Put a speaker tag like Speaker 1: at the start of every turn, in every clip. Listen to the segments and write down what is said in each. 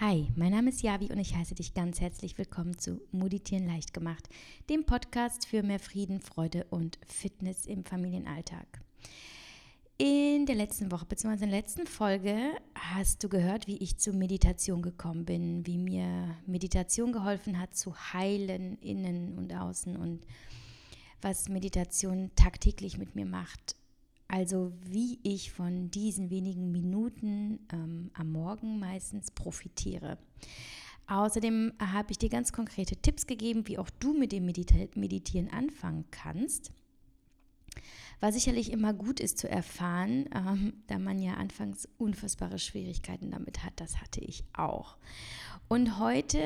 Speaker 1: Hi, mein Name ist Javi und ich heiße dich ganz herzlich willkommen zu Meditieren leicht gemacht, dem Podcast für mehr Frieden, Freude und Fitness im Familienalltag. In der letzten Woche bzw. in der letzten Folge hast du gehört, wie ich zur Meditation gekommen bin, wie mir Meditation geholfen hat zu heilen, innen und außen und was Meditation tagtäglich mit mir macht also wie ich von diesen wenigen Minuten ähm, am Morgen meistens profitiere. Außerdem habe ich dir ganz konkrete Tipps gegeben, wie auch du mit dem Meditieren anfangen kannst. Was sicherlich immer gut ist zu erfahren, ähm, da man ja anfangs unfassbare Schwierigkeiten damit hat. Das hatte ich auch. Und heute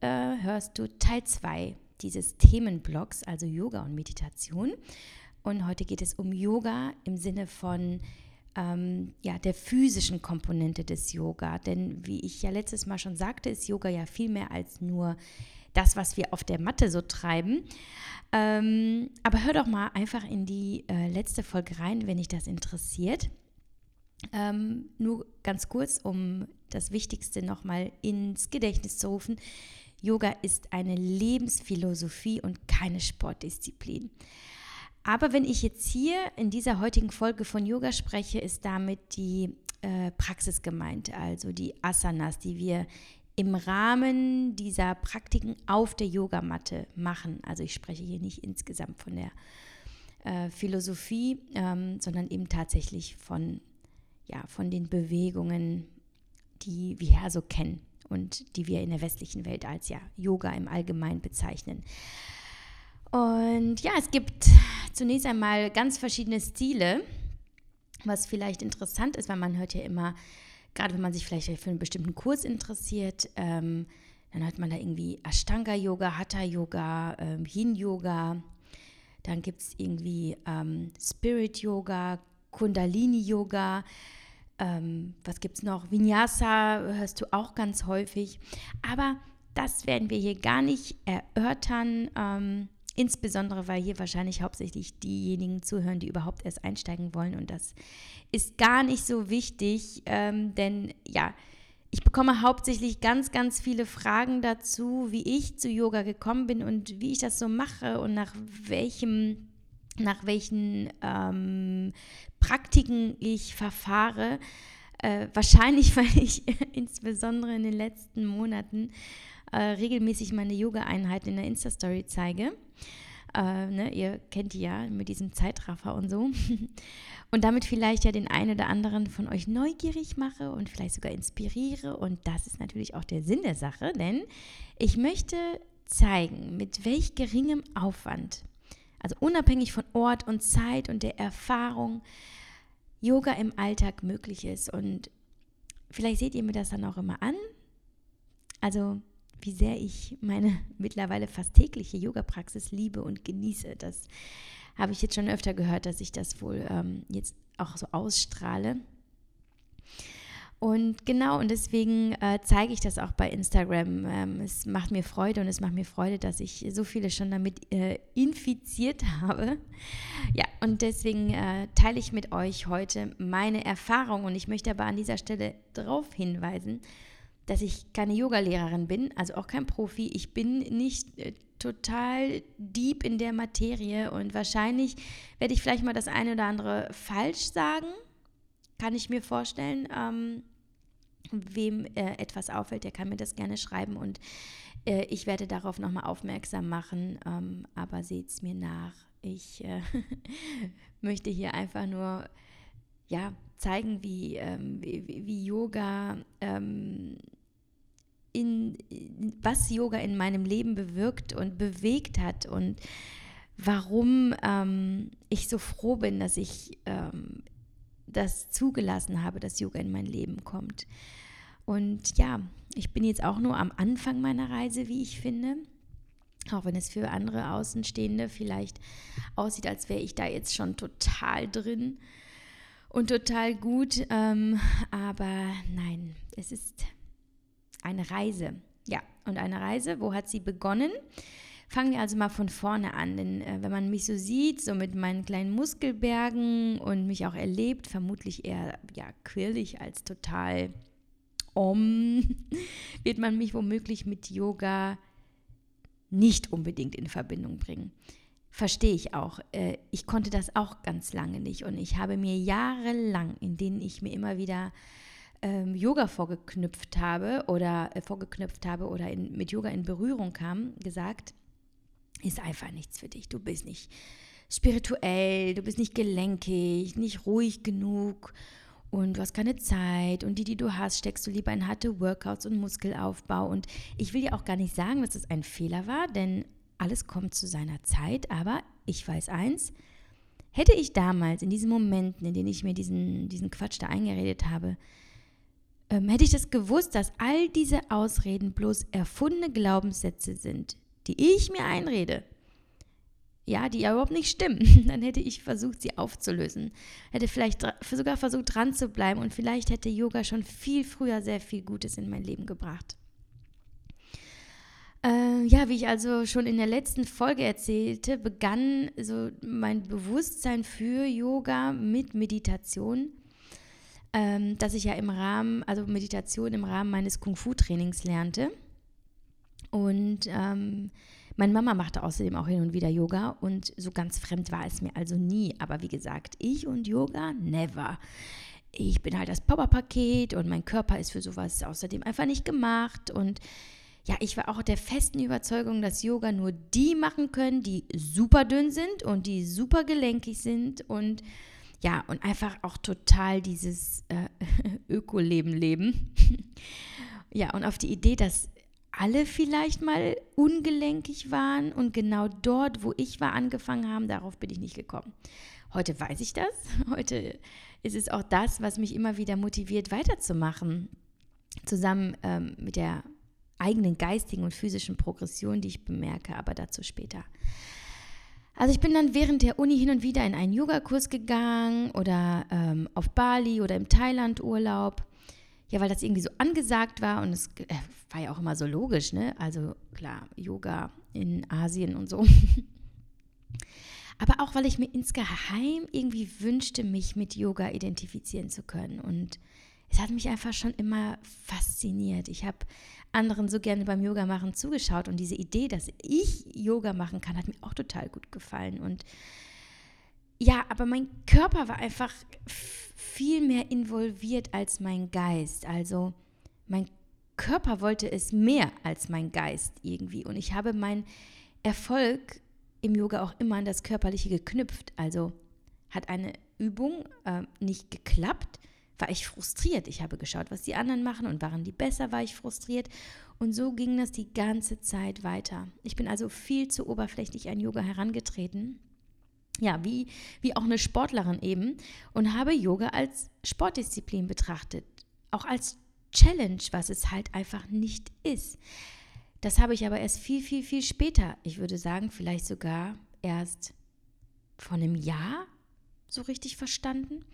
Speaker 1: äh, hörst du Teil 2 dieses Themenblocks, also Yoga und Meditation. Und heute geht es um Yoga im Sinne von ähm, ja, der physischen Komponente des Yoga. Denn wie ich ja letztes Mal schon sagte, ist Yoga ja viel mehr als nur das, was wir auf der Matte so treiben. Ähm, aber hör doch mal einfach in die äh, letzte Folge rein, wenn dich das interessiert. Ähm, nur ganz kurz, um das Wichtigste nochmal ins Gedächtnis zu rufen. Yoga ist eine Lebensphilosophie und keine Sportdisziplin. Aber wenn ich jetzt hier in dieser heutigen Folge von Yoga spreche, ist damit die äh, Praxis gemeint, also die Asanas, die wir im Rahmen dieser Praktiken auf der Yogamatte machen. Also ich spreche hier nicht insgesamt von der äh, Philosophie, ähm, sondern eben tatsächlich von, ja, von den Bewegungen, die wir ja so kennen und die wir in der westlichen Welt als ja Yoga im Allgemeinen bezeichnen. Und ja, es gibt zunächst einmal ganz verschiedene Stile, was vielleicht interessant ist, weil man hört ja immer, gerade wenn man sich vielleicht für einen bestimmten Kurs interessiert, ähm, dann hört man da irgendwie Ashtanga-Yoga, Hatha-Yoga, ähm, Yin-Yoga. Dann gibt es irgendwie ähm, Spirit-Yoga, Kundalini-Yoga. Ähm, was gibt es noch? Vinyasa hörst du auch ganz häufig. Aber das werden wir hier gar nicht erörtern. Insbesondere, weil hier wahrscheinlich hauptsächlich diejenigen zuhören, die überhaupt erst einsteigen wollen. Und das ist gar nicht so wichtig, ähm, denn ja, ich bekomme hauptsächlich ganz, ganz viele Fragen dazu, wie ich zu Yoga gekommen bin und wie ich das so mache und nach welchem, nach welchen ähm, Praktiken ich verfahre. Äh, wahrscheinlich, weil ich insbesondere in den letzten Monaten äh, regelmäßig meine Yoga-Einheiten in der Insta-Story zeige. Äh, ne, ihr kennt die ja mit diesem Zeitraffer und so. und damit vielleicht ja den einen oder anderen von euch neugierig mache und vielleicht sogar inspiriere. Und das ist natürlich auch der Sinn der Sache, denn ich möchte zeigen, mit welch geringem Aufwand, also unabhängig von Ort und Zeit und der Erfahrung, Yoga im Alltag möglich ist. Und vielleicht seht ihr mir das dann auch immer an. Also wie sehr ich meine mittlerweile fast tägliche Yoga-Praxis liebe und genieße. Das habe ich jetzt schon öfter gehört, dass ich das wohl ähm, jetzt auch so ausstrahle. Und genau, und deswegen äh, zeige ich das auch bei Instagram. Ähm, es macht mir Freude und es macht mir Freude, dass ich so viele schon damit äh, infiziert habe. Ja, und deswegen äh, teile ich mit euch heute meine Erfahrung. Und ich möchte aber an dieser Stelle darauf hinweisen, dass ich keine Yogalehrerin bin, also auch kein Profi. Ich bin nicht äh, total deep in der Materie und wahrscheinlich werde ich vielleicht mal das eine oder andere falsch sagen, kann ich mir vorstellen. Ähm, wem äh, etwas auffällt, der kann mir das gerne schreiben und äh, ich werde darauf nochmal aufmerksam machen, ähm, aber seht es mir nach. Ich äh, möchte hier einfach nur ja, zeigen, wie, ähm, wie, wie, Yoga ähm, in, was Yoga in meinem Leben bewirkt und bewegt hat und warum ähm, ich so froh bin, dass ich ähm, das zugelassen habe, dass Yoga in mein Leben kommt. Und ja, ich bin jetzt auch nur am Anfang meiner Reise, wie ich finde. Auch wenn es für andere Außenstehende vielleicht aussieht, als wäre ich da jetzt schon total drin und total gut. Ähm, aber nein, es ist eine Reise. Ja, und eine Reise, wo hat sie begonnen? Fangen wir also mal von vorne an, denn äh, wenn man mich so sieht, so mit meinen kleinen Muskelbergen und mich auch erlebt, vermutlich eher ja, quirlig als total om, wird man mich womöglich mit Yoga nicht unbedingt in Verbindung bringen. Verstehe ich auch. Äh, ich konnte das auch ganz lange nicht und ich habe mir jahrelang, in denen ich mir immer wieder ähm, Yoga vorgeknüpft habe oder äh, vorgeknüpft habe oder in, mit Yoga in Berührung kam, gesagt, ist einfach nichts für dich. Du bist nicht spirituell, du bist nicht gelenkig, nicht ruhig genug und du hast keine Zeit und die, die du hast, steckst du lieber in harte Workouts und Muskelaufbau. Und ich will ja auch gar nicht sagen, dass es ein Fehler war, denn alles kommt zu seiner Zeit. Aber ich weiß eins, hätte ich damals in diesen Momenten, in denen ich mir diesen, diesen Quatsch da eingeredet habe, ähm, hätte ich das gewusst, dass all diese Ausreden bloß erfundene Glaubenssätze sind, die ich mir einrede, ja, die ja überhaupt nicht stimmen, dann hätte ich versucht, sie aufzulösen. Hätte vielleicht sogar versucht, dran zu bleiben und vielleicht hätte Yoga schon viel früher sehr viel Gutes in mein Leben gebracht. Äh, ja, wie ich also schon in der letzten Folge erzählte, begann so mein Bewusstsein für Yoga mit Meditation, ähm, dass ich ja im Rahmen, also Meditation im Rahmen meines Kung-Fu-Trainings lernte. Und ähm, meine Mama machte außerdem auch hin und wieder Yoga und so ganz fremd war es mir also nie. Aber wie gesagt, ich und Yoga, never. Ich bin halt das Powerpaket und mein Körper ist für sowas außerdem einfach nicht gemacht. Und ja, ich war auch der festen Überzeugung, dass Yoga nur die machen können, die super dünn sind und die super gelenkig sind und ja, und einfach auch total dieses äh, Ökoleben leben. ja, und auf die Idee, dass alle vielleicht mal ungelenkig waren und genau dort, wo ich war, angefangen haben, darauf bin ich nicht gekommen. Heute weiß ich das. Heute ist es auch das, was mich immer wieder motiviert, weiterzumachen. Zusammen ähm, mit der eigenen geistigen und physischen Progression, die ich bemerke, aber dazu später. Also ich bin dann während der Uni hin und wieder in einen Yogakurs gegangen oder ähm, auf Bali oder im Thailand-Urlaub ja, weil das irgendwie so angesagt war und es äh, war ja auch immer so logisch, ne? Also klar, Yoga in Asien und so. Aber auch, weil ich mir insgeheim irgendwie wünschte, mich mit Yoga identifizieren zu können. Und es hat mich einfach schon immer fasziniert. Ich habe anderen so gerne beim Yoga machen zugeschaut und diese Idee, dass ich Yoga machen kann, hat mir auch total gut gefallen. Und ja, aber mein Körper war einfach viel mehr involviert als mein Geist. Also mein Körper wollte es mehr als mein Geist irgendwie. Und ich habe meinen Erfolg im Yoga auch immer an das Körperliche geknüpft. Also hat eine Übung äh, nicht geklappt, war ich frustriert. Ich habe geschaut, was die anderen machen und waren die besser, war ich frustriert. Und so ging das die ganze Zeit weiter. Ich bin also viel zu oberflächlich an Yoga herangetreten ja, wie, wie auch eine Sportlerin eben und habe Yoga als Sportdisziplin betrachtet. Auch als Challenge, was es halt einfach nicht ist. Das habe ich aber erst viel, viel, viel später, ich würde sagen, vielleicht sogar erst vor einem Jahr so richtig verstanden.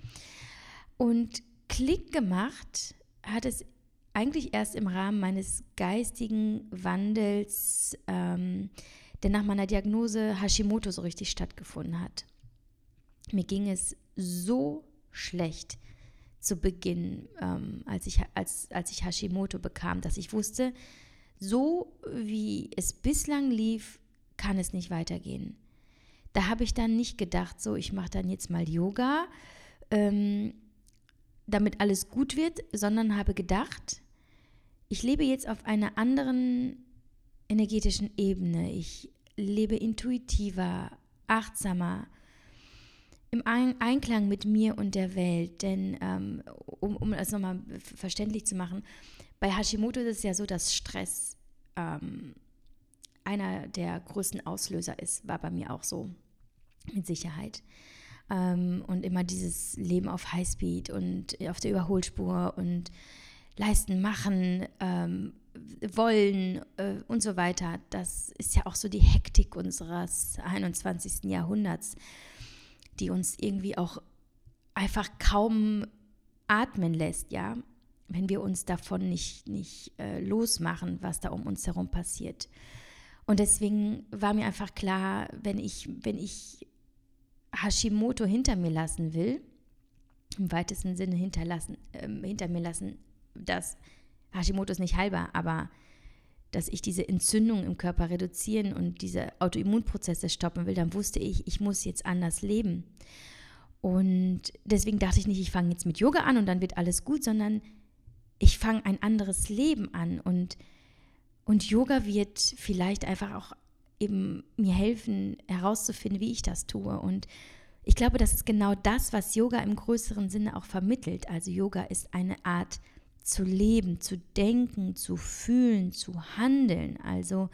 Speaker 1: Und Klick gemacht hat es eigentlich erst im Rahmen meines geistigen Wandels. Ähm, der nach meiner Diagnose Hashimoto so richtig stattgefunden hat. Mir ging es so schlecht zu Beginn, ähm, als, ich, als, als ich Hashimoto bekam, dass ich wusste, so wie es bislang lief, kann es nicht weitergehen. Da habe ich dann nicht gedacht, so, ich mache dann jetzt mal Yoga, ähm, damit alles gut wird, sondern habe gedacht, ich lebe jetzt auf einer anderen energetischen Ebene. Ich lebe intuitiver, achtsamer, im Einklang mit mir und der Welt. Denn, ähm, um, um das nochmal verständlich zu machen, bei Hashimoto ist es ja so, dass Stress ähm, einer der größten Auslöser ist. War bei mir auch so, mit Sicherheit. Ähm, und immer dieses Leben auf Highspeed und auf der Überholspur und leisten, machen, ähm, wollen äh, und so weiter. Das ist ja auch so die Hektik unseres 21. Jahrhunderts, die uns irgendwie auch einfach kaum atmen lässt, ja, wenn wir uns davon nicht, nicht äh, losmachen, was da um uns herum passiert. Und deswegen war mir einfach klar, wenn ich, wenn ich Hashimoto hinter mir lassen will, im weitesten Sinne hinterlassen, äh, hinter mir lassen, das Hashimoto ist nicht heilbar, aber dass ich diese Entzündung im Körper reduzieren und diese Autoimmunprozesse stoppen will, dann wusste ich, ich muss jetzt anders leben. Und deswegen dachte ich nicht, ich fange jetzt mit Yoga an und dann wird alles gut, sondern ich fange ein anderes Leben an. Und, und Yoga wird vielleicht einfach auch eben mir helfen, herauszufinden, wie ich das tue. Und ich glaube, das ist genau das, was Yoga im größeren Sinne auch vermittelt. Also Yoga ist eine Art zu leben, zu denken, zu fühlen, zu handeln. Also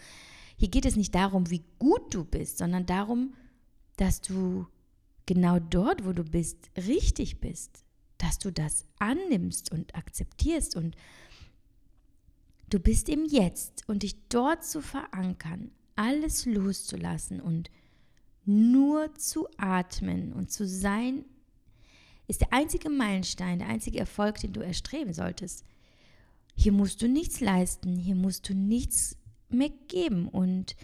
Speaker 1: hier geht es nicht darum, wie gut du bist, sondern darum, dass du genau dort, wo du bist, richtig bist, dass du das annimmst und akzeptierst und du bist im Jetzt und dich dort zu verankern, alles loszulassen und nur zu atmen und zu sein ist der einzige Meilenstein, der einzige Erfolg, den du erstreben solltest. Hier musst du nichts leisten, hier musst du nichts mehr geben und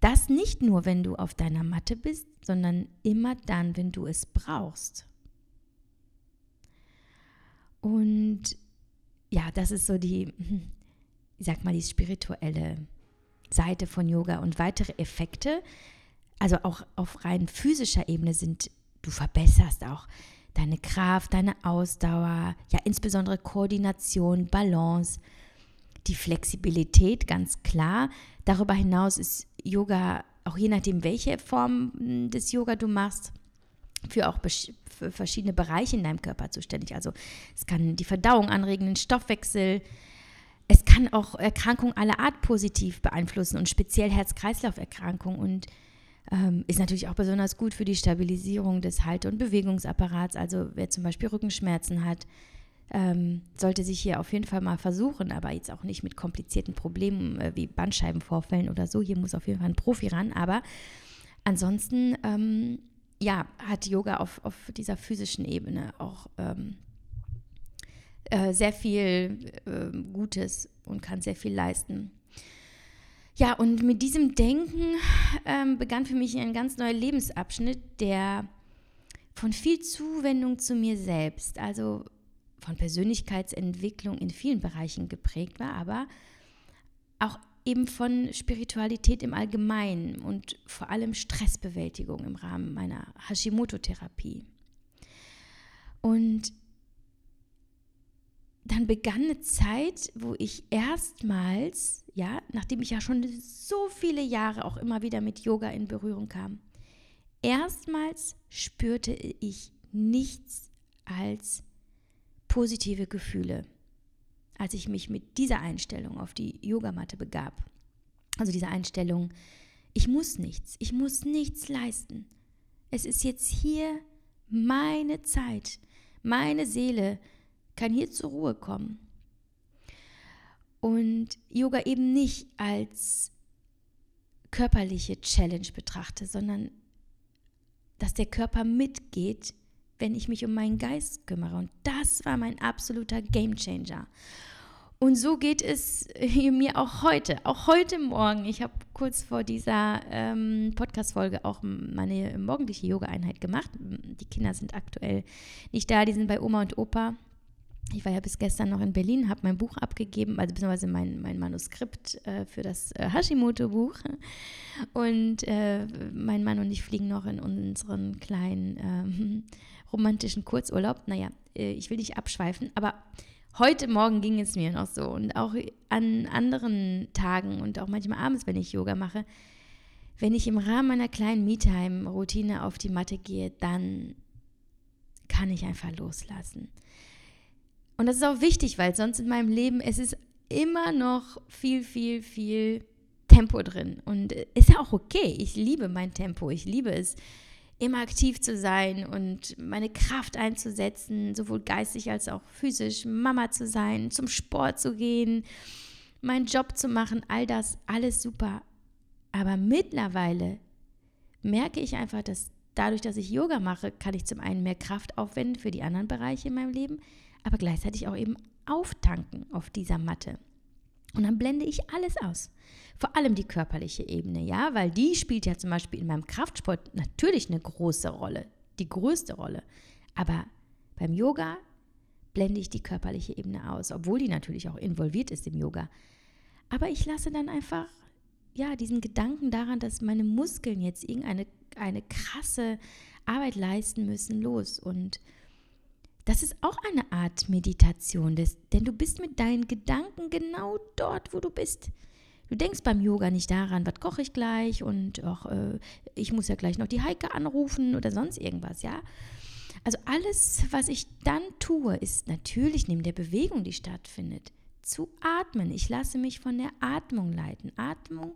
Speaker 1: das nicht nur, wenn du auf deiner Matte bist, sondern immer dann, wenn du es brauchst. Und ja, das ist so die, ich sag mal, die spirituelle Seite von Yoga und weitere Effekte, also auch auf rein physischer Ebene sind Du verbesserst auch deine Kraft, deine Ausdauer, ja insbesondere Koordination, Balance, die Flexibilität, ganz klar. Darüber hinaus ist Yoga, auch je nachdem, welche Form des Yoga du machst, für auch für verschiedene Bereiche in deinem Körper zuständig. Also es kann die Verdauung anregen, den Stoffwechsel. Es kann auch Erkrankungen aller Art positiv beeinflussen und speziell Herz-Kreislauf-Erkrankungen und ähm, ist natürlich auch besonders gut für die Stabilisierung des Halte- und Bewegungsapparats. Also wer zum Beispiel Rückenschmerzen hat, ähm, sollte sich hier auf jeden Fall mal versuchen, aber jetzt auch nicht mit komplizierten Problemen äh, wie Bandscheibenvorfällen oder so. Hier muss auf jeden Fall ein Profi ran. Aber ansonsten, ähm, ja, hat Yoga auf, auf dieser physischen Ebene auch ähm, äh, sehr viel äh, Gutes und kann sehr viel leisten. Ja, und mit diesem Denken ähm, begann für mich ein ganz neuer Lebensabschnitt, der von viel Zuwendung zu mir selbst, also von Persönlichkeitsentwicklung in vielen Bereichen geprägt war, aber auch eben von Spiritualität im Allgemeinen und vor allem Stressbewältigung im Rahmen meiner Hashimoto-Therapie. Und dann begann eine Zeit, wo ich erstmals, ja, nachdem ich ja schon so viele Jahre auch immer wieder mit Yoga in Berührung kam, erstmals spürte ich nichts als positive Gefühle, als ich mich mit dieser Einstellung auf die Yogamatte begab. Also diese Einstellung, ich muss nichts, ich muss nichts leisten. Es ist jetzt hier meine Zeit, meine Seele, kann hier zur Ruhe kommen. Und Yoga eben nicht als körperliche Challenge betrachte, sondern dass der Körper mitgeht, wenn ich mich um meinen Geist kümmere. Und das war mein absoluter Gamechanger. Und so geht es mir auch heute, auch heute Morgen. Ich habe kurz vor dieser ähm, Podcast-Folge auch meine morgendliche Yoga-Einheit gemacht. Die Kinder sind aktuell nicht da, die sind bei Oma und Opa ich war ja bis gestern noch in Berlin, habe mein Buch abgegeben, also beziehungsweise mein, mein Manuskript äh, für das äh, Hashimoto-Buch. Und äh, mein Mann und ich fliegen noch in unseren kleinen ähm, romantischen Kurzurlaub. Naja, äh, ich will nicht abschweifen, aber heute Morgen ging es mir noch so. Und auch an anderen Tagen und auch manchmal abends, wenn ich Yoga mache, wenn ich im Rahmen meiner kleinen Me-Time-Routine auf die Matte gehe, dann kann ich einfach loslassen. Und das ist auch wichtig, weil sonst in meinem Leben, es ist immer noch viel, viel, viel Tempo drin. Und ist ja auch okay. Ich liebe mein Tempo. Ich liebe es, immer aktiv zu sein und meine Kraft einzusetzen, sowohl geistig als auch physisch, Mama zu sein, zum Sport zu gehen, meinen Job zu machen, all das, alles super. Aber mittlerweile merke ich einfach, dass dadurch, dass ich Yoga mache, kann ich zum einen mehr Kraft aufwenden für die anderen Bereiche in meinem Leben, aber gleichzeitig auch eben auftanken auf dieser Matte. Und dann blende ich alles aus. Vor allem die körperliche Ebene, ja, weil die spielt ja zum Beispiel in meinem Kraftsport natürlich eine große Rolle, die größte Rolle. Aber beim Yoga blende ich die körperliche Ebene aus, obwohl die natürlich auch involviert ist im Yoga. Aber ich lasse dann einfach ja diesen Gedanken daran, dass meine Muskeln jetzt irgendeine eine krasse Arbeit leisten müssen, los und das ist auch eine Art Meditation, denn du bist mit deinen Gedanken genau dort, wo du bist. Du denkst beim Yoga nicht daran, was koche ich gleich und auch, äh, ich muss ja gleich noch die Heike anrufen oder sonst irgendwas, ja. Also alles, was ich dann tue, ist natürlich neben der Bewegung, die stattfindet, zu atmen. Ich lasse mich von der Atmung leiten. Atmung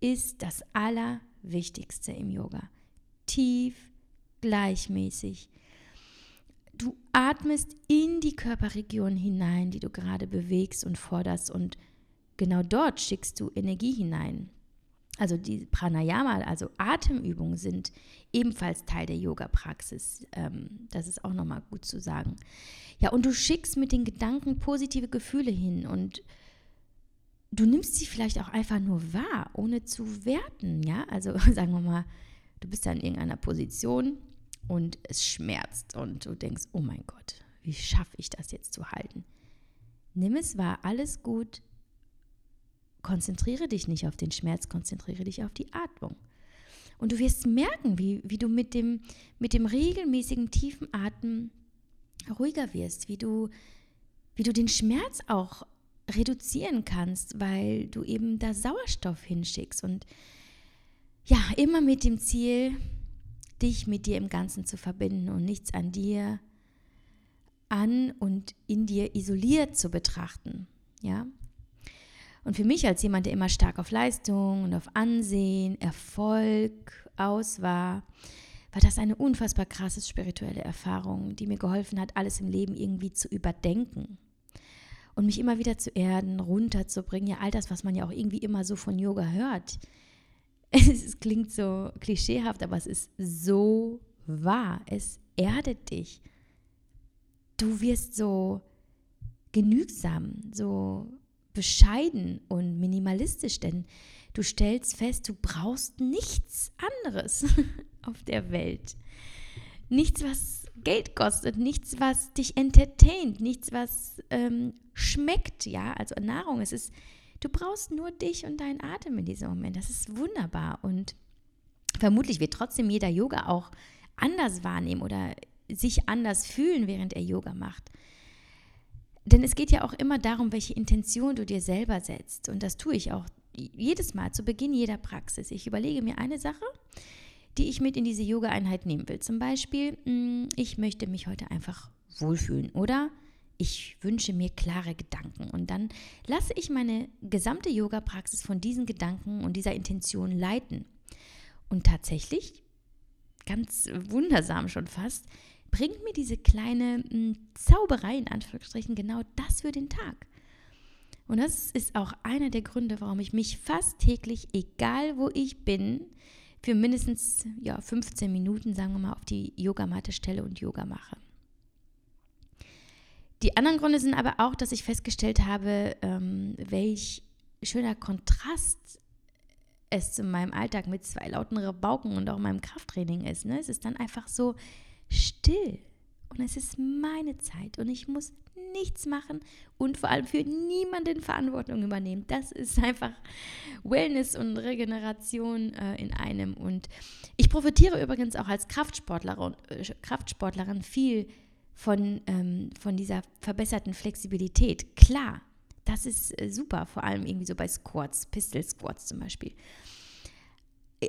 Speaker 1: ist das Allerwichtigste im Yoga. Tief, gleichmäßig Du atmest in die Körperregion hinein, die du gerade bewegst und forderst und genau dort schickst du Energie hinein. Also die Pranayama, also Atemübungen sind ebenfalls Teil der Yoga-Praxis. Ähm, das ist auch nochmal gut zu sagen. Ja, und du schickst mit den Gedanken positive Gefühle hin und du nimmst sie vielleicht auch einfach nur wahr, ohne zu werten. Ja, also sagen wir mal, du bist da in irgendeiner Position und es schmerzt und du denkst, oh mein Gott, wie schaffe ich das jetzt zu halten? Nimm es wahr, alles gut. Konzentriere dich nicht auf den Schmerz, konzentriere dich auf die Atmung. Und du wirst merken, wie, wie du mit dem, mit dem regelmäßigen tiefen Atmen ruhiger wirst, wie du, wie du den Schmerz auch reduzieren kannst, weil du eben da Sauerstoff hinschickst. Und ja, immer mit dem Ziel, dich mit dir im Ganzen zu verbinden und nichts an dir an und in dir isoliert zu betrachten. Ja? Und für mich als jemand, der immer stark auf Leistung und auf Ansehen, Erfolg aus war, war das eine unfassbar krasse spirituelle Erfahrung, die mir geholfen hat, alles im Leben irgendwie zu überdenken und mich immer wieder zu erden, runterzubringen. Ja, all das, was man ja auch irgendwie immer so von Yoga hört. Es klingt so klischeehaft, aber es ist so wahr. Es erdet dich. Du wirst so genügsam, so bescheiden und minimalistisch, denn du stellst fest, du brauchst nichts anderes auf der Welt. Nichts, was Geld kostet, nichts, was dich entertaint, nichts, was ähm, schmeckt, ja, also Nahrung. Es ist Du brauchst nur dich und deinen Atem in diesem Moment. Das ist wunderbar. Und vermutlich wird trotzdem jeder Yoga auch anders wahrnehmen oder sich anders fühlen, während er Yoga macht. Denn es geht ja auch immer darum, welche Intention du dir selber setzt. Und das tue ich auch jedes Mal zu Beginn jeder Praxis. Ich überlege mir eine Sache, die ich mit in diese Yoga-Einheit nehmen will. Zum Beispiel, hm, ich möchte mich heute einfach wohlfühlen oder ich wünsche mir klare Gedanken. Und dann lasse ich meine gesamte Yoga-Praxis von diesen Gedanken und dieser Intention leiten. Und tatsächlich, ganz wundersam schon fast, bringt mir diese kleine hm, Zauberei in Anführungsstrichen genau das für den Tag. Und das ist auch einer der Gründe, warum ich mich fast täglich, egal wo ich bin, für mindestens ja, 15 Minuten, sagen wir mal, auf die Yogamatte stelle und Yoga mache. Die anderen Gründe sind aber auch, dass ich festgestellt habe, ähm, welch schöner Kontrast es zu meinem Alltag mit zwei lauten Rabauken und auch meinem Krafttraining ist. Ne? Es ist dann einfach so still und es ist meine Zeit und ich muss nichts machen und vor allem für niemanden Verantwortung übernehmen. Das ist einfach Wellness und Regeneration äh, in einem. Und ich profitiere übrigens auch als Kraftsportlerin, äh, Kraftsportlerin viel von, ähm, von dieser verbesserten Flexibilität. Klar, das ist äh, super, vor allem irgendwie so bei Squats, Pistol Squats zum Beispiel.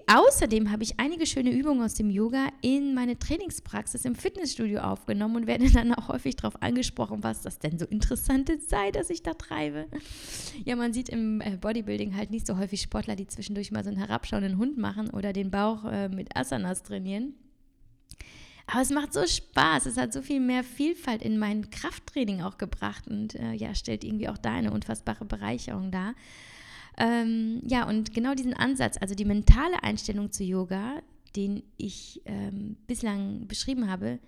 Speaker 1: Außerdem habe ich einige schöne Übungen aus dem Yoga in meine Trainingspraxis im Fitnessstudio aufgenommen und werde dann auch häufig darauf angesprochen, was das denn so Interessantes sei, dass ich da treibe. Ja, man sieht im äh, Bodybuilding halt nicht so häufig Sportler, die zwischendurch mal so einen herabschauenden Hund machen oder den Bauch äh, mit Asanas trainieren. Aber es macht so Spaß. Es hat so viel mehr Vielfalt in mein Krafttraining auch gebracht und äh, ja, stellt irgendwie auch da eine unfassbare Bereicherung dar. Ähm, ja, und genau diesen Ansatz, also die mentale Einstellung zu Yoga, den ich ähm, bislang beschrieben habe,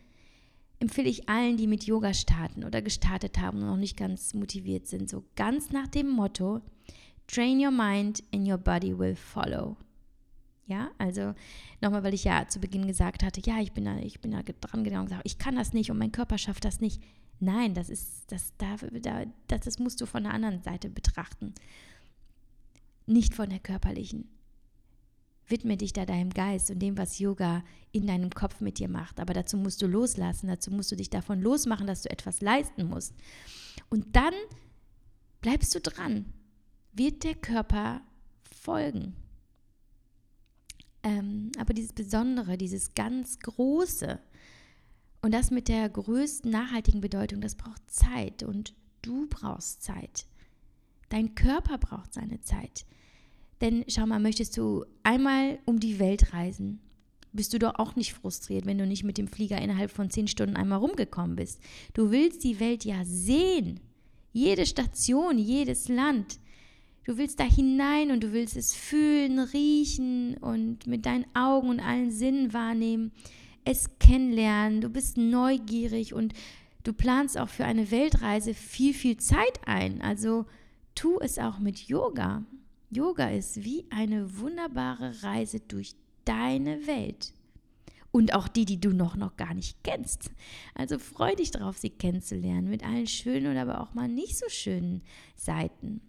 Speaker 1: empfehle ich allen, die mit Yoga starten oder gestartet haben und noch nicht ganz motiviert sind. So ganz nach dem Motto: Train your mind and your body will follow. Ja, also nochmal, weil ich ja zu Beginn gesagt hatte, ja, ich bin da, ich bin da dran gegangen und gesagt, ich kann das nicht und mein Körper schafft das nicht. Nein, das ist, das, da, da, das, das musst du von der anderen Seite betrachten. Nicht von der körperlichen. Widme dich da deinem Geist und dem, was Yoga in deinem Kopf mit dir macht. Aber dazu musst du loslassen, dazu musst du dich davon losmachen, dass du etwas leisten musst. Und dann bleibst du dran, wird der Körper folgen. Ähm, aber dieses Besondere, dieses ganz Große und das mit der größten nachhaltigen Bedeutung, das braucht Zeit und du brauchst Zeit. Dein Körper braucht seine Zeit. Denn schau mal, möchtest du einmal um die Welt reisen, bist du doch auch nicht frustriert, wenn du nicht mit dem Flieger innerhalb von zehn Stunden einmal rumgekommen bist. Du willst die Welt ja sehen. Jede Station, jedes Land. Du willst da hinein und du willst es fühlen, riechen und mit deinen Augen und allen Sinnen wahrnehmen, es kennenlernen. Du bist neugierig und du planst auch für eine Weltreise viel, viel Zeit ein. Also tu es auch mit Yoga. Yoga ist wie eine wunderbare Reise durch deine Welt. Und auch die, die du noch, noch gar nicht kennst. Also freu dich darauf, sie kennenzulernen, mit allen schönen oder aber auch mal nicht so schönen Seiten.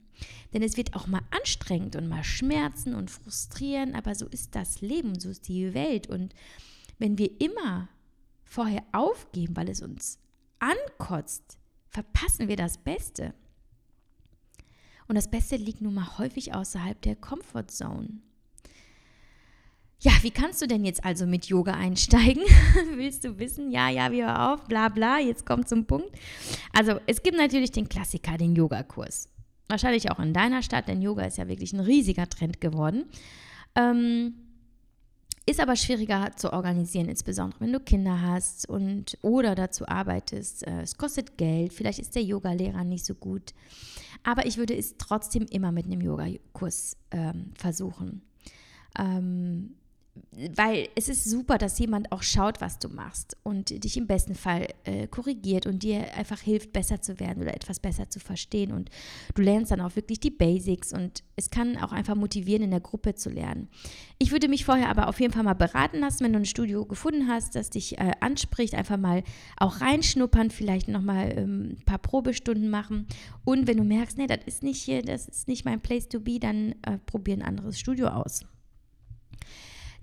Speaker 1: Denn es wird auch mal anstrengend und mal schmerzen und frustrieren, aber so ist das Leben, so ist die Welt. Und wenn wir immer vorher aufgeben, weil es uns ankotzt, verpassen wir das Beste. Und das Beste liegt nun mal häufig außerhalb der Comfortzone. Ja, wie kannst du denn jetzt also mit Yoga einsteigen? Willst du wissen? Ja, ja, wie hör auf, bla bla, jetzt kommt zum Punkt. Also, es gibt natürlich den Klassiker, den Yogakurs. Wahrscheinlich auch in deiner Stadt, denn Yoga ist ja wirklich ein riesiger Trend geworden. Ähm, ist aber schwieriger zu organisieren, insbesondere wenn du Kinder hast und oder dazu arbeitest. Äh, es kostet Geld, vielleicht ist der Yogalehrer nicht so gut. Aber ich würde es trotzdem immer mit einem Yogakurs ähm, versuchen. Ähm, weil es ist super, dass jemand auch schaut, was du machst und dich im besten Fall äh, korrigiert und dir einfach hilft, besser zu werden oder etwas besser zu verstehen. Und du lernst dann auch wirklich die Basics und es kann auch einfach motivieren, in der Gruppe zu lernen. Ich würde mich vorher aber auf jeden Fall mal beraten lassen, wenn du ein Studio gefunden hast, das dich äh, anspricht, einfach mal auch reinschnuppern, vielleicht nochmal ähm, ein paar Probestunden machen. Und wenn du merkst, nee, das ist nicht hier, das ist nicht mein Place to be, dann äh, probier ein anderes Studio aus.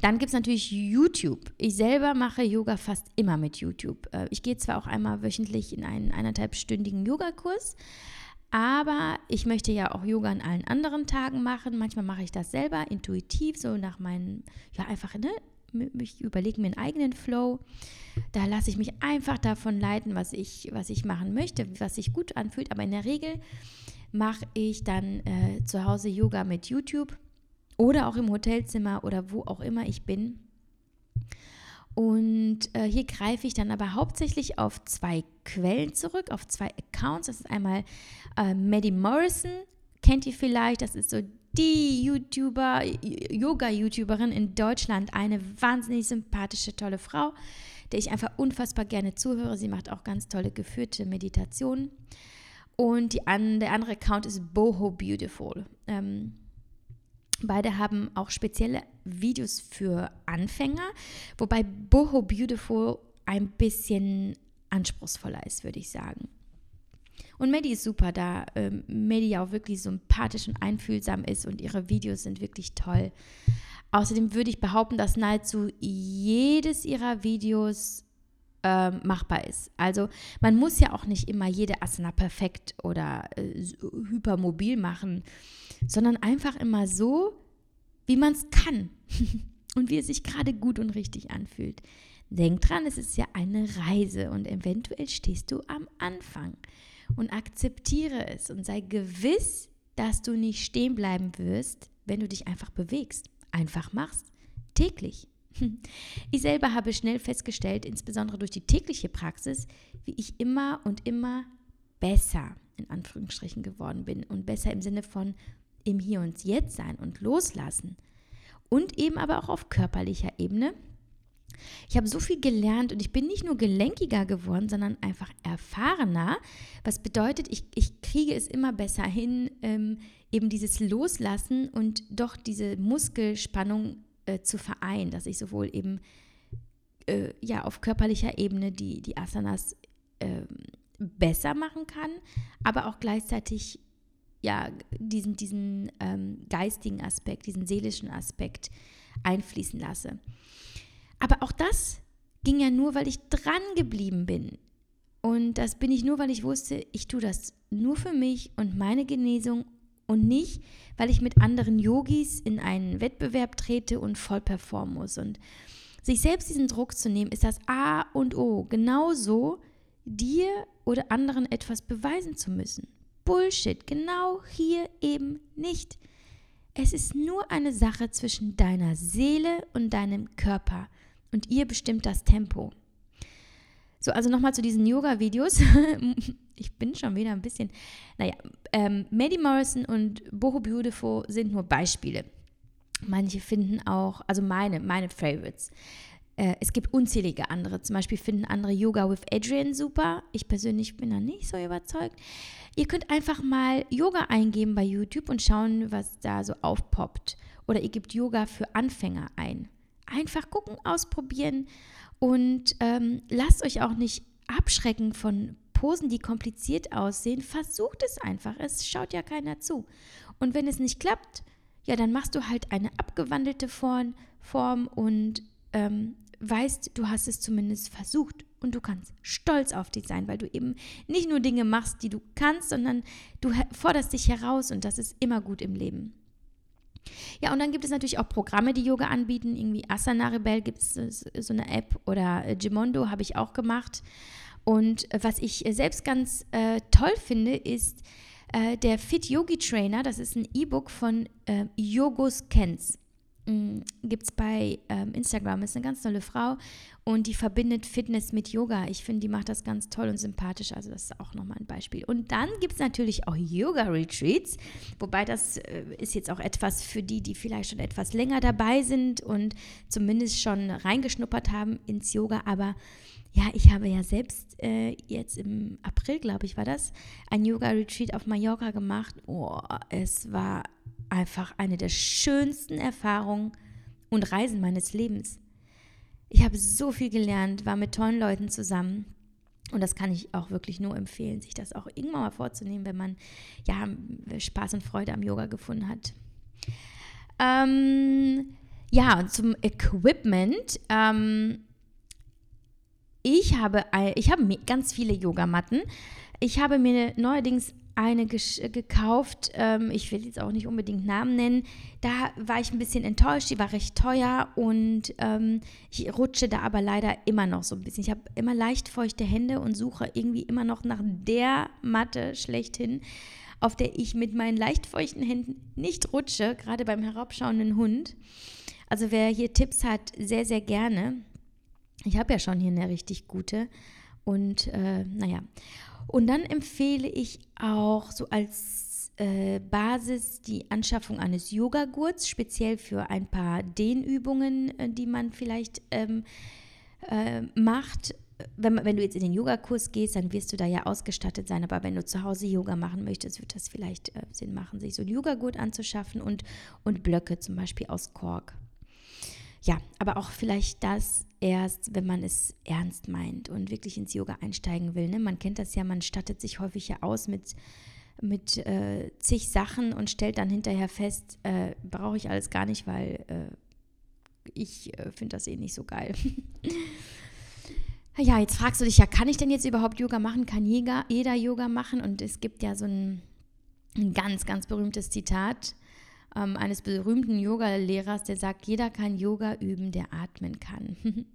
Speaker 1: Dann gibt es natürlich YouTube. Ich selber mache Yoga fast immer mit YouTube. Äh, ich gehe zwar auch einmal wöchentlich in einen eineinhalbstündigen Yogakurs, aber ich möchte ja auch Yoga an allen anderen Tagen machen. Manchmal mache ich das selber intuitiv, so nach meinen, ja, einfach, ne? Ich überlege mir einen eigenen Flow. Da lasse ich mich einfach davon leiten, was ich, was ich machen möchte, was sich gut anfühlt. Aber in der Regel mache ich dann äh, zu Hause Yoga mit YouTube oder auch im Hotelzimmer oder wo auch immer ich bin. Und äh, hier greife ich dann aber hauptsächlich auf zwei Quellen zurück, auf zwei Accounts. Das ist einmal äh, Maddie Morrison, kennt ihr vielleicht, das ist so die YouTuber, Yoga-YouTuberin in Deutschland, eine wahnsinnig sympathische, tolle Frau, der ich einfach unfassbar gerne zuhöre. Sie macht auch ganz tolle geführte Meditationen. Und die an, der andere Account ist Boho Beautiful. Ähm, Beide haben auch spezielle Videos für Anfänger, wobei Boho Beautiful ein bisschen anspruchsvoller ist, würde ich sagen. Und Maddie ist super, da ähm, Maddie auch wirklich sympathisch und einfühlsam ist und ihre Videos sind wirklich toll. Außerdem würde ich behaupten, dass nahezu jedes ihrer Videos ähm, machbar ist. Also man muss ja auch nicht immer jede Asana perfekt oder äh, hypermobil machen, sondern einfach immer so, wie man es kann und wie es sich gerade gut und richtig anfühlt. Denk dran, es ist ja eine Reise und eventuell stehst du am Anfang und akzeptiere es und sei gewiss, dass du nicht stehen bleiben wirst, wenn du dich einfach bewegst, einfach machst, täglich. Ich selber habe schnell festgestellt, insbesondere durch die tägliche Praxis, wie ich immer und immer besser in Anführungsstrichen geworden bin und besser im Sinne von im Hier und Jetzt sein und loslassen und eben aber auch auf körperlicher Ebene. Ich habe so viel gelernt und ich bin nicht nur gelenkiger geworden, sondern einfach erfahrener. Was bedeutet, ich, ich kriege es immer besser hin, ähm, eben dieses Loslassen und doch diese Muskelspannung äh, zu vereinen, dass ich sowohl eben äh, ja auf körperlicher Ebene die, die Asanas äh, besser machen kann, aber auch gleichzeitig ja diesen, diesen ähm, geistigen Aspekt, diesen seelischen Aspekt einfließen lasse. Aber auch das ging ja nur, weil ich dran geblieben bin. Und das bin ich nur, weil ich wusste, ich tue das nur für mich und meine Genesung und nicht, weil ich mit anderen Yogis in einen Wettbewerb trete und voll performen muss. Und sich selbst diesen Druck zu nehmen, ist das A und O. Genauso dir oder anderen etwas beweisen zu müssen. Bullshit, genau hier eben nicht. Es ist nur eine Sache zwischen deiner Seele und deinem Körper und ihr bestimmt das Tempo. So, also nochmal zu diesen Yoga-Videos. ich bin schon wieder ein bisschen. Naja, ähm, Maddie Morrison und Boho Beautiful sind nur Beispiele. Manche finden auch, also meine, meine Favorites. Äh, es gibt unzählige andere. Zum Beispiel finden andere Yoga with Adrian super. Ich persönlich bin da nicht so überzeugt. Ihr könnt einfach mal Yoga eingeben bei YouTube und schauen, was da so aufpoppt. Oder ihr gebt Yoga für Anfänger ein. Einfach gucken, ausprobieren und ähm, lasst euch auch nicht abschrecken von Posen, die kompliziert aussehen. Versucht es einfach. Es schaut ja keiner zu. Und wenn es nicht klappt, ja, dann machst du halt eine abgewandelte Form, und ähm, weißt, du hast es zumindest versucht. Und du kannst stolz auf dich sein, weil du eben nicht nur Dinge machst, die du kannst, sondern du forderst dich heraus und das ist immer gut im Leben. Ja, und dann gibt es natürlich auch Programme, die Yoga anbieten. Irgendwie Asana Rebel gibt es so eine App oder äh, Gimondo habe ich auch gemacht. Und äh, was ich äh, selbst ganz äh, toll finde, ist äh, der Fit Yogi Trainer. Das ist ein E-Book von äh, Yogos Kens. Mm, gibt es bei ähm, Instagram. Ist eine ganz tolle Frau und die verbindet Fitness mit Yoga. Ich finde, die macht das ganz toll und sympathisch. Also das ist auch nochmal ein Beispiel. Und dann gibt es natürlich auch Yoga-Retreats, wobei das äh, ist jetzt auch etwas für die, die vielleicht schon etwas länger dabei sind und zumindest schon reingeschnuppert haben ins Yoga. Aber ja, ich habe ja selbst äh, jetzt im April, glaube ich, war das, ein Yoga-Retreat auf Mallorca gemacht. Oh, es war einfach eine der schönsten Erfahrungen und Reisen meines Lebens. Ich habe so viel gelernt, war mit tollen Leuten zusammen. Und das kann ich auch wirklich nur empfehlen, sich das auch irgendwann mal vorzunehmen, wenn man ja Spaß und Freude am Yoga gefunden hat. Ähm, ja, und zum Equipment. Ähm, ich habe, ich habe ganz viele Yogamatten. Ich habe mir neuerdings eine gekauft. Ähm, ich will jetzt auch nicht unbedingt Namen nennen. Da war ich ein bisschen enttäuscht. Die war recht teuer und ähm, ich rutsche da aber leider immer noch so ein bisschen. Ich habe immer leicht feuchte Hände und suche irgendwie immer noch nach der Matte schlechthin, auf der ich mit meinen leicht feuchten Händen nicht rutsche, gerade beim herabschauenden Hund. Also wer hier Tipps hat, sehr, sehr gerne. Ich habe ja schon hier eine richtig gute. Und äh, naja. Und dann empfehle ich auch so als äh, Basis die Anschaffung eines Yogagurts, speziell für ein paar Dehnübungen, äh, die man vielleicht ähm, äh, macht. Wenn, wenn, du jetzt in den Yogakurs gehst, dann wirst du da ja ausgestattet sein. Aber wenn du zu Hause Yoga machen möchtest, wird das vielleicht äh, Sinn machen, sich so ein Yogagurt anzuschaffen und, und Blöcke zum Beispiel aus Kork. Ja, aber auch vielleicht das erst, wenn man es ernst meint und wirklich ins Yoga einsteigen will. Ne? Man kennt das ja, man stattet sich häufig ja aus mit, mit äh, zig Sachen und stellt dann hinterher fest, äh, brauche ich alles gar nicht, weil äh, ich äh, finde das eh nicht so geil. ja, jetzt fragst du dich ja, kann ich denn jetzt überhaupt Yoga machen? Kann jeder, jeder Yoga machen? Und es gibt ja so ein, ein ganz, ganz berühmtes Zitat ähm, eines berühmten Yoga-Lehrers, der sagt, jeder kann Yoga üben, der atmen kann.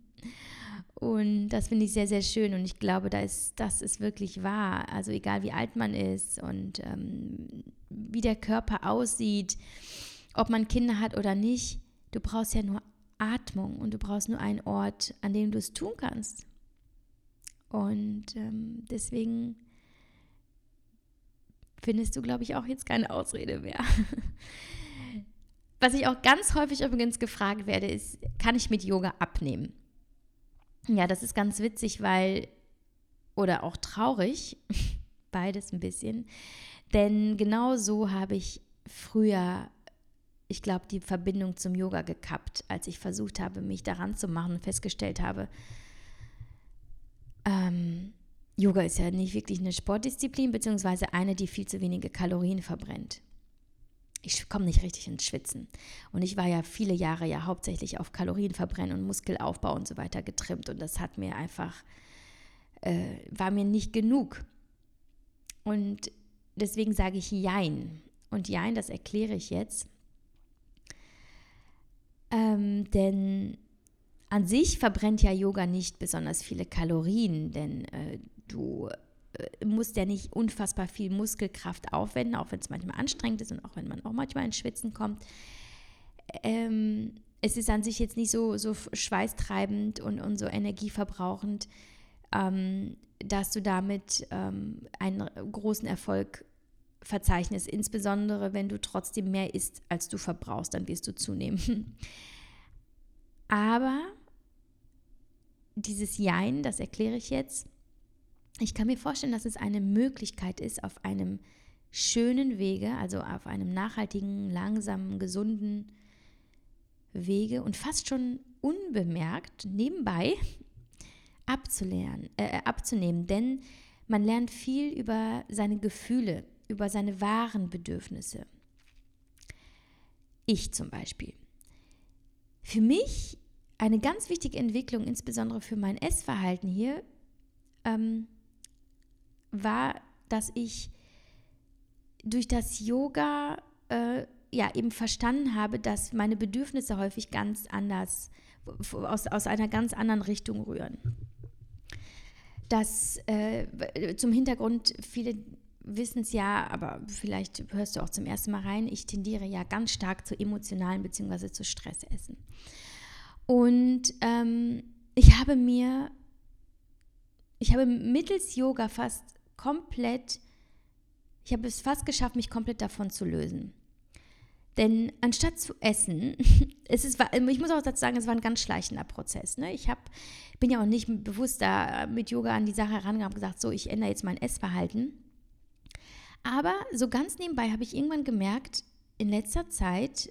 Speaker 1: und das finde ich sehr, sehr schön und ich glaube, da ist, das ist wirklich wahr. Also egal wie alt man ist und ähm, wie der Körper aussieht, ob man Kinder hat oder nicht, du brauchst ja nur Atmung und du brauchst nur einen Ort, an dem du es tun kannst. Und ähm, deswegen findest du, glaube ich, auch jetzt keine Ausrede mehr. Was ich auch ganz häufig übrigens gefragt werde, ist, kann ich mit Yoga abnehmen? Ja, das ist ganz witzig, weil, oder auch traurig, beides ein bisschen, denn genau so habe ich früher, ich glaube, die Verbindung zum Yoga gekappt, als ich versucht habe, mich daran zu machen und festgestellt habe, ähm, Yoga ist ja nicht wirklich eine Sportdisziplin, beziehungsweise eine, die viel zu wenige Kalorien verbrennt. Ich komme nicht richtig ins Schwitzen. Und ich war ja viele Jahre ja hauptsächlich auf Kalorienverbrennen und Muskelaufbau und so weiter getrimmt. Und das hat mir einfach, äh, war mir nicht genug. Und deswegen sage ich Jein. Und Jein, das erkläre ich jetzt. Ähm, denn an sich verbrennt ja Yoga nicht besonders viele Kalorien, denn äh, du musst ja nicht unfassbar viel Muskelkraft aufwenden, auch wenn es manchmal anstrengend ist und auch wenn man auch manchmal ins Schwitzen kommt. Ähm, es ist an sich jetzt nicht so, so schweißtreibend und, und so energieverbrauchend, ähm, dass du damit ähm, einen großen Erfolg verzeichnest. Insbesondere wenn du trotzdem mehr isst, als du verbrauchst, dann wirst du zunehmen. Aber dieses Jein, das erkläre ich jetzt, ich kann mir vorstellen, dass es eine Möglichkeit ist, auf einem schönen Wege, also auf einem nachhaltigen, langsamen, gesunden Wege und fast schon unbemerkt nebenbei abzulernen, äh, abzunehmen. Denn man lernt viel über seine Gefühle, über seine wahren Bedürfnisse. Ich zum Beispiel. Für mich eine ganz wichtige Entwicklung, insbesondere für mein Essverhalten hier, ähm, war, dass ich durch das Yoga äh, ja eben verstanden habe, dass meine Bedürfnisse häufig ganz anders, aus, aus einer ganz anderen Richtung rühren. Das äh, zum Hintergrund, viele wissen es ja, aber vielleicht hörst du auch zum ersten Mal rein, ich tendiere ja ganz stark zu emotionalen bzw. zu Stressessen. Und ähm, ich habe mir, ich habe mittels Yoga fast komplett, ich habe es fast geschafft, mich komplett davon zu lösen. Denn anstatt zu essen, es ist, ich muss auch dazu sagen, es war ein ganz schleichender Prozess. Ne? Ich hab, bin ja auch nicht bewusst da mit Yoga an die Sache herangegangen und gesagt, so, ich ändere jetzt mein Essverhalten. Aber so ganz nebenbei habe ich irgendwann gemerkt, in letzter Zeit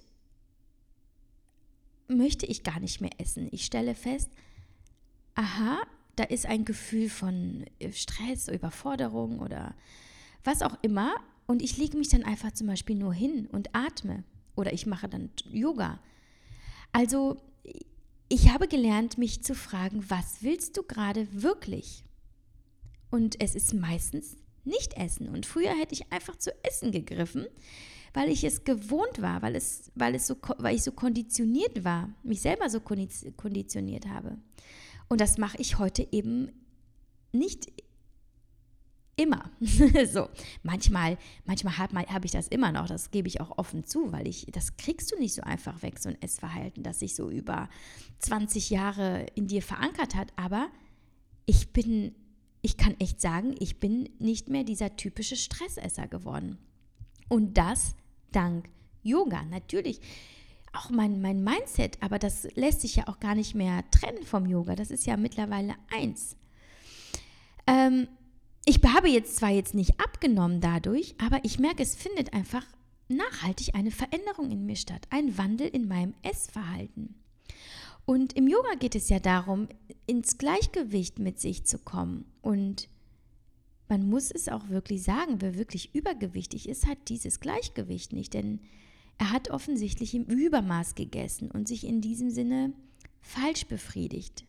Speaker 1: möchte ich gar nicht mehr essen. Ich stelle fest, aha, da ist ein Gefühl von äh, Stress, Überforderung oder was auch immer. Und ich lege mich dann einfach zum Beispiel nur hin und atme. Oder ich mache dann Yoga. Also ich habe gelernt, mich zu fragen, was willst du gerade wirklich? Und es ist meistens nicht Essen. Und früher hätte ich einfach zu Essen gegriffen, weil ich es gewohnt war, weil, es, weil, es so, weil ich so konditioniert war, mich selber so konditioniert habe. Und das mache ich heute eben nicht immer. so, manchmal, manchmal habe hab ich das immer noch, das gebe ich auch offen zu, weil ich, das kriegst du nicht so einfach weg, so ein Essverhalten, das sich so über 20 Jahre in dir verankert hat. Aber ich bin, ich kann echt sagen, ich bin nicht mehr dieser typische Stressesser geworden. Und das dank Yoga. Natürlich auch mein, mein Mindset, aber das lässt sich ja auch gar nicht mehr trennen vom Yoga. Das ist ja mittlerweile eins. Ähm, ich habe jetzt zwar jetzt nicht abgenommen dadurch, aber ich merke, es findet einfach nachhaltig eine Veränderung in mir statt, ein Wandel in meinem Essverhalten. Und im Yoga geht es ja darum, ins Gleichgewicht mit sich zu kommen und man muss es auch wirklich sagen, wer wirklich übergewichtig ist, hat dieses Gleichgewicht nicht, denn er hat offensichtlich im Übermaß gegessen und sich in diesem Sinne falsch befriedigt.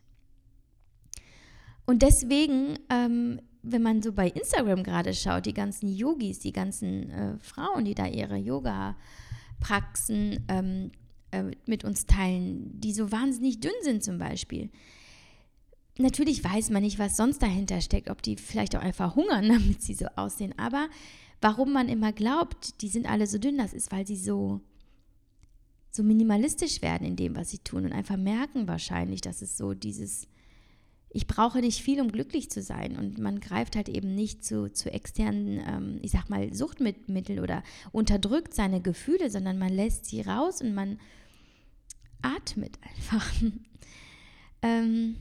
Speaker 1: Und deswegen, ähm, wenn man so bei Instagram gerade schaut, die ganzen Yogis, die ganzen äh, Frauen, die da ihre Yoga-Praxen ähm, äh, mit uns teilen, die so wahnsinnig dünn sind zum Beispiel, Natürlich weiß man nicht, was sonst dahinter steckt, ob die vielleicht auch einfach hungern, damit sie so aussehen. Aber warum man immer glaubt, die sind alle so dünn, das ist, weil sie so, so minimalistisch werden in dem, was sie tun und einfach merken wahrscheinlich, dass es so dieses, ich brauche nicht viel, um glücklich zu sein. Und man greift halt eben nicht zu, zu externen, ähm, ich sag mal, Suchtmitteln oder unterdrückt seine Gefühle, sondern man lässt sie raus und man atmet einfach. ähm,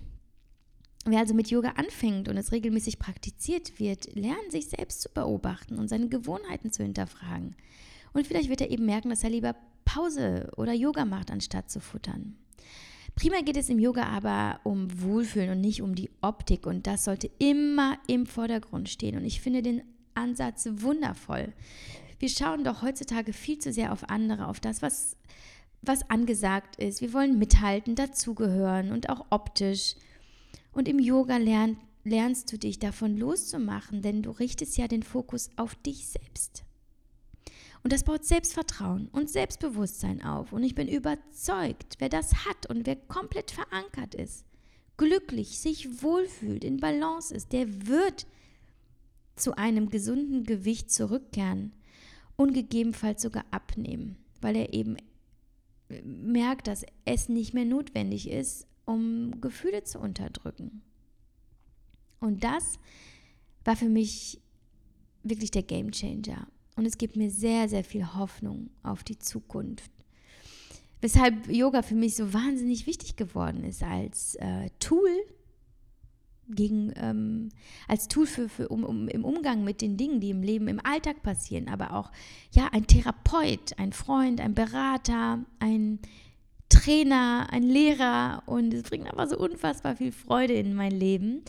Speaker 1: Wer also mit Yoga anfängt und es regelmäßig praktiziert wird, lernt sich selbst zu beobachten und seine Gewohnheiten zu hinterfragen. Und vielleicht wird er eben merken, dass er lieber Pause oder Yoga macht, anstatt zu futtern. Primär geht es im Yoga aber um Wohlfühlen und nicht um die Optik und das sollte immer im Vordergrund stehen und ich finde den Ansatz wundervoll. Wir schauen doch heutzutage viel zu sehr auf andere, auf das, was, was angesagt ist. Wir wollen mithalten, dazugehören und auch optisch. Und im Yoga lern, lernst du dich davon loszumachen, denn du richtest ja den Fokus auf dich selbst. Und das baut Selbstvertrauen und Selbstbewusstsein auf. Und ich bin überzeugt, wer das hat und wer komplett verankert ist, glücklich, sich wohlfühlt, in Balance ist, der wird zu einem gesunden Gewicht zurückkehren und gegebenenfalls sogar abnehmen, weil er eben merkt, dass es nicht mehr notwendig ist, um Gefühle zu unterdrücken. Und das war für mich wirklich der Game Changer. Und es gibt mir sehr, sehr viel Hoffnung auf die Zukunft. Weshalb Yoga für mich so wahnsinnig wichtig geworden ist als äh, Tool gegen, ähm, als Tool für, für um, um, im Umgang mit den Dingen, die im Leben, im Alltag passieren, aber auch ja ein Therapeut, ein Freund, ein Berater, ein Trainer, ein Lehrer und es bringt aber so unfassbar viel Freude in mein Leben,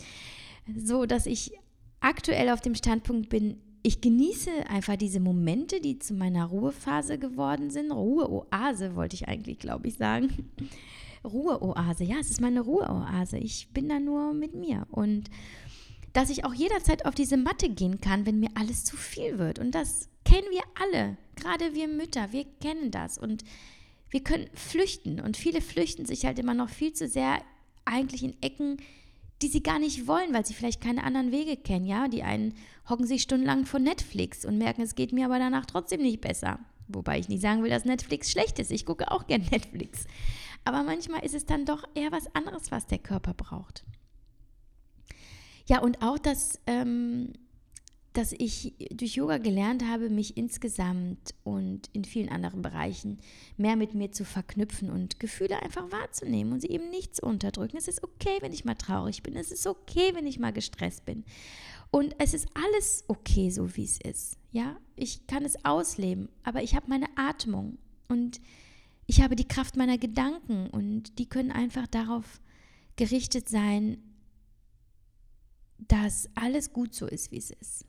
Speaker 1: so dass ich aktuell auf dem Standpunkt bin, ich genieße einfach diese Momente, die zu meiner Ruhephase geworden sind. Ruheoase wollte ich eigentlich, glaube ich, sagen. Ruheoase, ja, es ist meine Ruheoase. Ich bin da nur mit mir. Und dass ich auch jederzeit auf diese Matte gehen kann, wenn mir alles zu viel wird. Und das kennen wir alle, gerade wir Mütter, wir kennen das. Und wir können flüchten. Und viele flüchten sich halt immer noch viel zu sehr eigentlich in Ecken, die sie gar nicht wollen, weil sie vielleicht keine anderen Wege kennen, ja. Die einen hocken sich stundenlang vor Netflix und merken, es geht mir aber danach trotzdem nicht besser. Wobei ich nicht sagen will, dass Netflix schlecht ist. Ich gucke auch gern Netflix. Aber manchmal ist es dann doch eher was anderes, was der Körper braucht. Ja, und auch, dass, ähm, dass ich durch Yoga gelernt habe, mich insgesamt und in vielen anderen Bereichen mehr mit mir zu verknüpfen und Gefühle einfach wahrzunehmen und sie eben nicht zu unterdrücken. Es ist okay, wenn ich mal traurig bin. Es ist okay, wenn ich mal gestresst bin. Und es ist alles okay, so wie es ist. Ja, ich kann es ausleben, aber ich habe meine Atmung und ich habe die Kraft meiner Gedanken und die können einfach darauf gerichtet sein, dass alles gut so ist, wie es ist.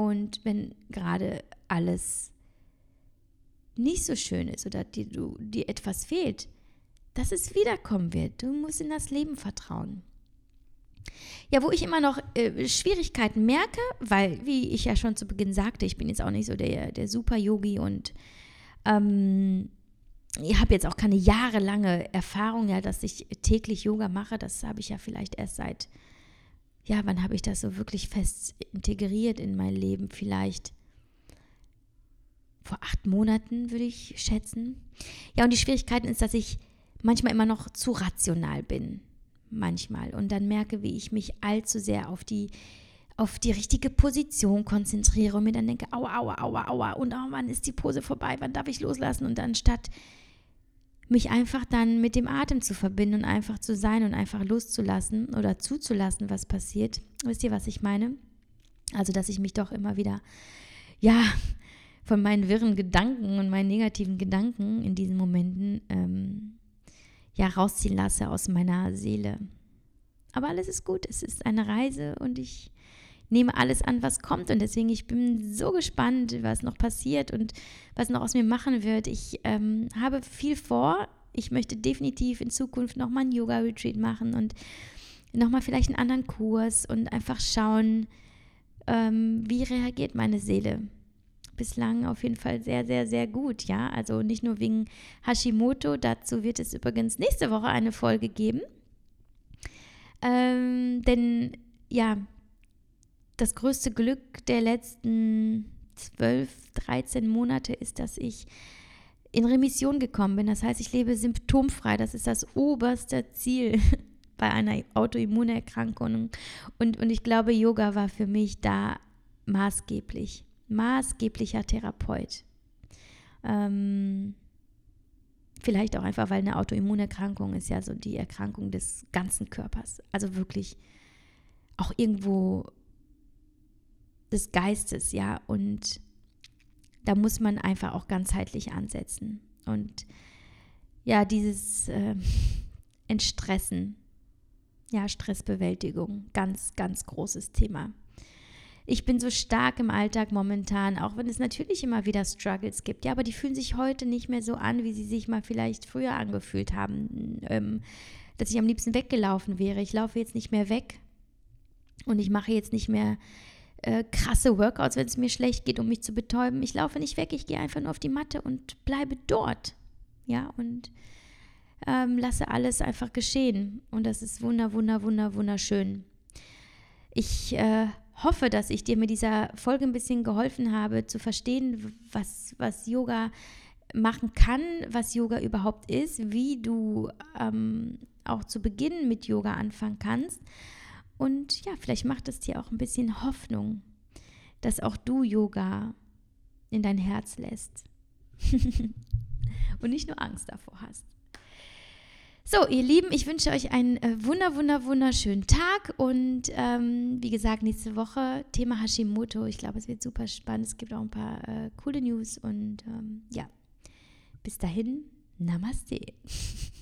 Speaker 1: Und wenn gerade alles nicht so schön ist oder dir, du, dir etwas fehlt, dass es wiederkommen wird. Du musst in das Leben vertrauen. Ja, wo ich immer noch äh, Schwierigkeiten merke, weil, wie ich ja schon zu Beginn sagte, ich bin jetzt auch nicht so der, der Super-Yogi und ähm, ich habe jetzt auch keine jahrelange Erfahrung, ja, dass ich täglich Yoga mache. Das habe ich ja vielleicht erst seit, ja, wann habe ich das so wirklich fest integriert in mein Leben? Vielleicht vor acht Monaten, würde ich schätzen. Ja, und die Schwierigkeiten ist, dass ich manchmal immer noch zu rational bin. Manchmal. Und dann merke, wie ich mich allzu sehr auf die auf die richtige Position konzentriere und mir dann denke, aua, aua, aua, aua. Und oh, wann ist die Pose vorbei, wann darf ich loslassen? Und anstatt mich einfach dann mit dem Atem zu verbinden und einfach zu sein und einfach loszulassen oder zuzulassen, was passiert. Wisst ihr, was ich meine? Also, dass ich mich doch immer wieder, ja, von meinen wirren Gedanken und meinen negativen Gedanken in diesen Momenten ähm, ja rausziehen lasse aus meiner Seele. Aber alles ist gut, es ist eine Reise und ich nehme alles an, was kommt und deswegen ich bin so gespannt, was noch passiert und was noch aus mir machen wird. Ich ähm, habe viel vor. Ich möchte definitiv in Zukunft nochmal ein Yoga-Retreat machen und nochmal vielleicht einen anderen Kurs und einfach schauen, ähm, wie reagiert meine Seele bislang auf jeden Fall sehr, sehr, sehr gut, ja. Also nicht nur wegen Hashimoto, dazu wird es übrigens nächste Woche eine Folge geben. Ähm, denn ja, das größte Glück der letzten 12, 13 Monate ist, dass ich in Remission gekommen bin. Das heißt, ich lebe symptomfrei. Das ist das oberste Ziel bei einer Autoimmunerkrankung. Und, und ich glaube, Yoga war für mich da maßgeblich maßgeblicher Therapeut. Ähm, vielleicht auch einfach, weil eine Autoimmunerkrankung ist ja so die Erkrankung des ganzen Körpers. Also wirklich auch irgendwo des Geistes, ja. Und da muss man einfach auch ganzheitlich ansetzen. Und ja, dieses äh, Entstressen. Ja, Stressbewältigung, ganz, ganz großes Thema. Ich bin so stark im Alltag momentan, auch wenn es natürlich immer wieder Struggles gibt. Ja, aber die fühlen sich heute nicht mehr so an, wie sie sich mal vielleicht früher angefühlt haben. Ähm, dass ich am liebsten weggelaufen wäre. Ich laufe jetzt nicht mehr weg und ich mache jetzt nicht mehr äh, krasse Workouts, wenn es mir schlecht geht, um mich zu betäuben. Ich laufe nicht weg, ich gehe einfach nur auf die Matte und bleibe dort. Ja, und ähm, lasse alles einfach geschehen. Und das ist wunder, wunder, wunder, wunderschön. Ich äh, hoffe, dass ich dir mit dieser Folge ein bisschen geholfen habe, zu verstehen, was, was Yoga machen kann, was Yoga überhaupt ist, wie du ähm, auch zu Beginn mit Yoga anfangen kannst. Und ja, vielleicht macht es dir auch ein bisschen Hoffnung, dass auch du Yoga in dein Herz lässt und nicht nur Angst davor hast. So, ihr Lieben, ich wünsche euch einen äh, wunder, wunder, wunderschönen Tag und ähm, wie gesagt, nächste Woche Thema Hashimoto. Ich glaube, es wird super spannend. Es gibt auch ein paar äh, coole News und ähm, ja, bis dahin, Namaste.